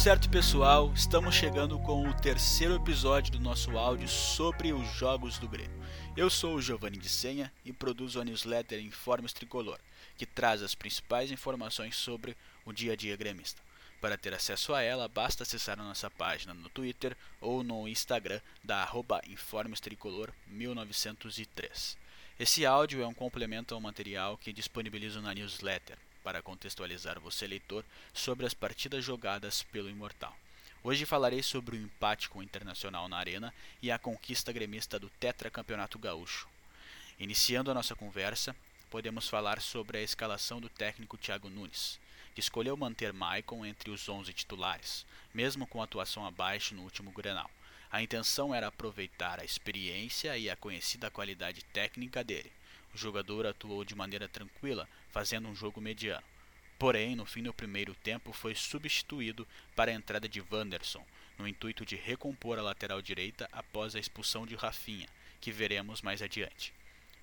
certo, pessoal? Estamos chegando com o terceiro episódio do nosso áudio sobre os jogos do Grêmio. Eu sou o Giovanni de Senha e produzo a newsletter Informes Tricolor, que traz as principais informações sobre o dia a dia gremista. Para ter acesso a ela, basta acessar a nossa página no Twitter ou no Instagram da arroba Informes Tricolor 1903. Esse áudio é um complemento ao material que disponibilizo na newsletter, para contextualizar você, leitor, sobre as partidas jogadas pelo Imortal. Hoje falarei sobre o empate com o Internacional na Arena e a conquista gremista do Tetracampeonato Gaúcho. Iniciando a nossa conversa, podemos falar sobre a escalação do técnico Thiago Nunes, que escolheu manter Maicon entre os 11 titulares, mesmo com atuação abaixo no último Grenal. A intenção era aproveitar a experiência e a conhecida qualidade técnica dele. O jogador atuou de maneira tranquila, fazendo um jogo mediano. Porém, no fim do primeiro tempo, foi substituído para a entrada de Wanderson, no intuito de recompor a lateral direita após a expulsão de Rafinha, que veremos mais adiante.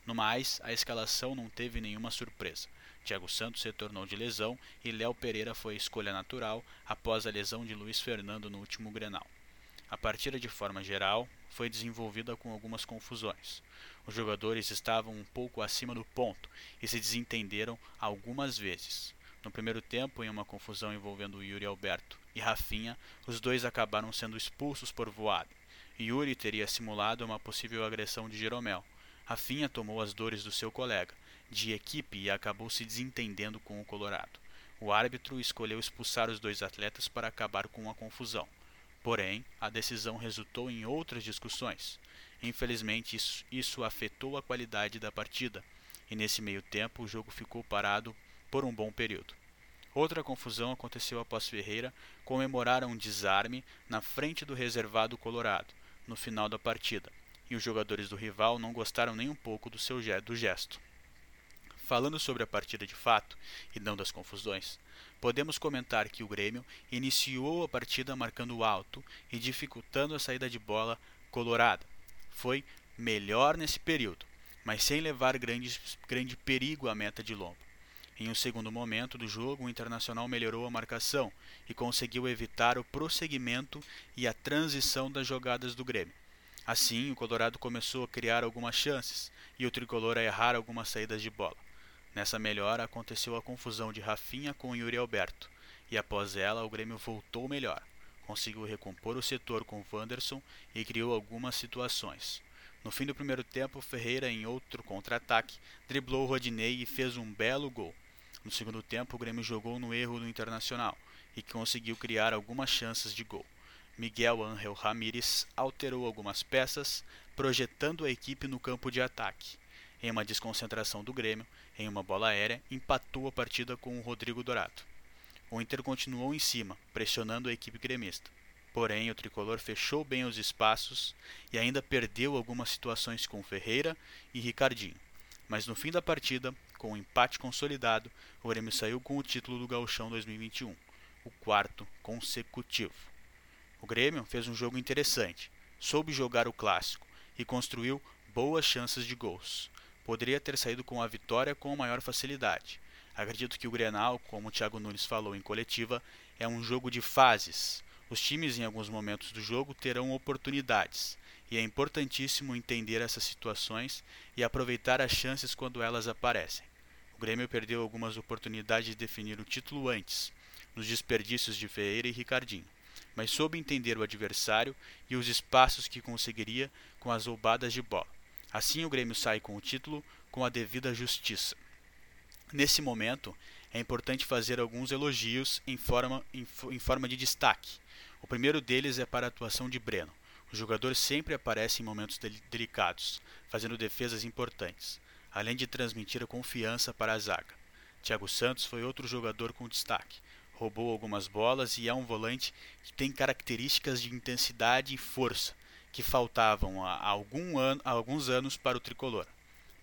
No mais, a escalação não teve nenhuma surpresa. Thiago Santos retornou de lesão e Léo Pereira foi escolha natural após a lesão de Luiz Fernando no último Grenal. A partida, de forma geral, foi desenvolvida com algumas confusões. Os jogadores estavam um pouco acima do ponto e se desentenderam algumas vezes. No primeiro tempo, em uma confusão envolvendo Yuri Alberto e Rafinha, os dois acabaram sendo expulsos por voada. Yuri teria simulado uma possível agressão de Jeromel. Rafinha tomou as dores do seu colega, de equipe, e acabou se desentendendo com o Colorado. O árbitro escolheu expulsar os dois atletas para acabar com a confusão. Porém, a decisão resultou em outras discussões. Infelizmente, isso, isso afetou a qualidade da partida, e nesse meio tempo o jogo ficou parado por um bom período. Outra confusão aconteceu após Ferreira comemorar um desarme na frente do reservado colorado, no final da partida, e os jogadores do rival não gostaram nem um pouco do seu do gesto. Falando sobre a partida de fato, e não das confusões, podemos comentar que o Grêmio iniciou a partida marcando alto e dificultando a saída de bola colorada. Foi melhor nesse período, mas sem levar grande, grande perigo à meta de lombo. Em um segundo momento do jogo, o Internacional melhorou a marcação e conseguiu evitar o prosseguimento e a transição das jogadas do Grêmio. Assim, o Colorado começou a criar algumas chances e o tricolor a errar algumas saídas de bola. Nessa melhora aconteceu a confusão de Rafinha com Yuri Alberto, e após ela o Grêmio voltou melhor. Conseguiu recompor o setor com Wanderson e criou algumas situações. No fim do primeiro tempo, Ferreira, em outro contra-ataque, driblou Rodinei e fez um belo gol. No segundo tempo, o Grêmio jogou no erro do Internacional e conseguiu criar algumas chances de gol. Miguel Ángel Ramírez alterou algumas peças, projetando a equipe no campo de ataque. Em uma desconcentração do Grêmio, em uma bola aérea, empatou a partida com o Rodrigo Dourado. O Inter continuou em cima, pressionando a equipe gremista. Porém, o tricolor fechou bem os espaços e ainda perdeu algumas situações com Ferreira e Ricardinho. Mas no fim da partida, com o um empate consolidado, o Grêmio saiu com o título do Gauchão 2021, o quarto consecutivo. O Grêmio fez um jogo interessante, soube jogar o clássico e construiu boas chances de gols poderia ter saído com a vitória com maior facilidade. Acredito que o Grenal, como o Thiago Nunes falou em coletiva, é um jogo de fases. Os times em alguns momentos do jogo terão oportunidades, e é importantíssimo entender essas situações e aproveitar as chances quando elas aparecem. O Grêmio perdeu algumas oportunidades de definir o título antes, nos desperdícios de Ferreira e Ricardinho, mas soube entender o adversário e os espaços que conseguiria com as roubadas de bola. Assim o Grêmio sai com o título com a devida justiça. Nesse momento, é importante fazer alguns elogios em forma, em, em forma de destaque. O primeiro deles é para a atuação de Breno. O jogador sempre aparece em momentos delicados, fazendo defesas importantes, além de transmitir a confiança para a zaga. Thiago Santos foi outro jogador com destaque. Roubou algumas bolas e é um volante que tem características de intensidade e força, que faltavam há, algum ano, há alguns anos para o tricolor.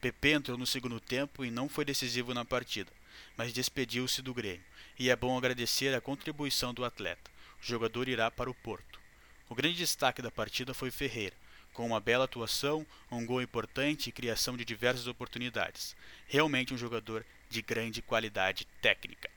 PP entrou no segundo tempo e não foi decisivo na partida, mas despediu-se do Grêmio, e é bom agradecer a contribuição do atleta. O jogador irá para o Porto. O grande destaque da partida foi Ferreira, com uma bela atuação, um gol importante e criação de diversas oportunidades. Realmente um jogador de grande qualidade técnica.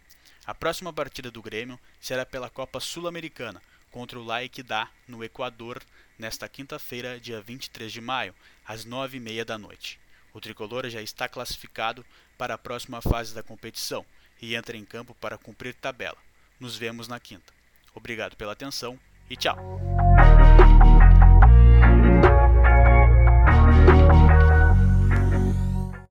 A próxima partida do Grêmio será pela Copa Sul-Americana contra o Laikidá no Equador nesta quinta-feira, dia 23 de maio, às 9h30 da noite. O tricolor já está classificado para a próxima fase da competição e entra em campo para cumprir tabela. Nos vemos na quinta. Obrigado pela atenção e tchau!